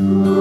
Ooh.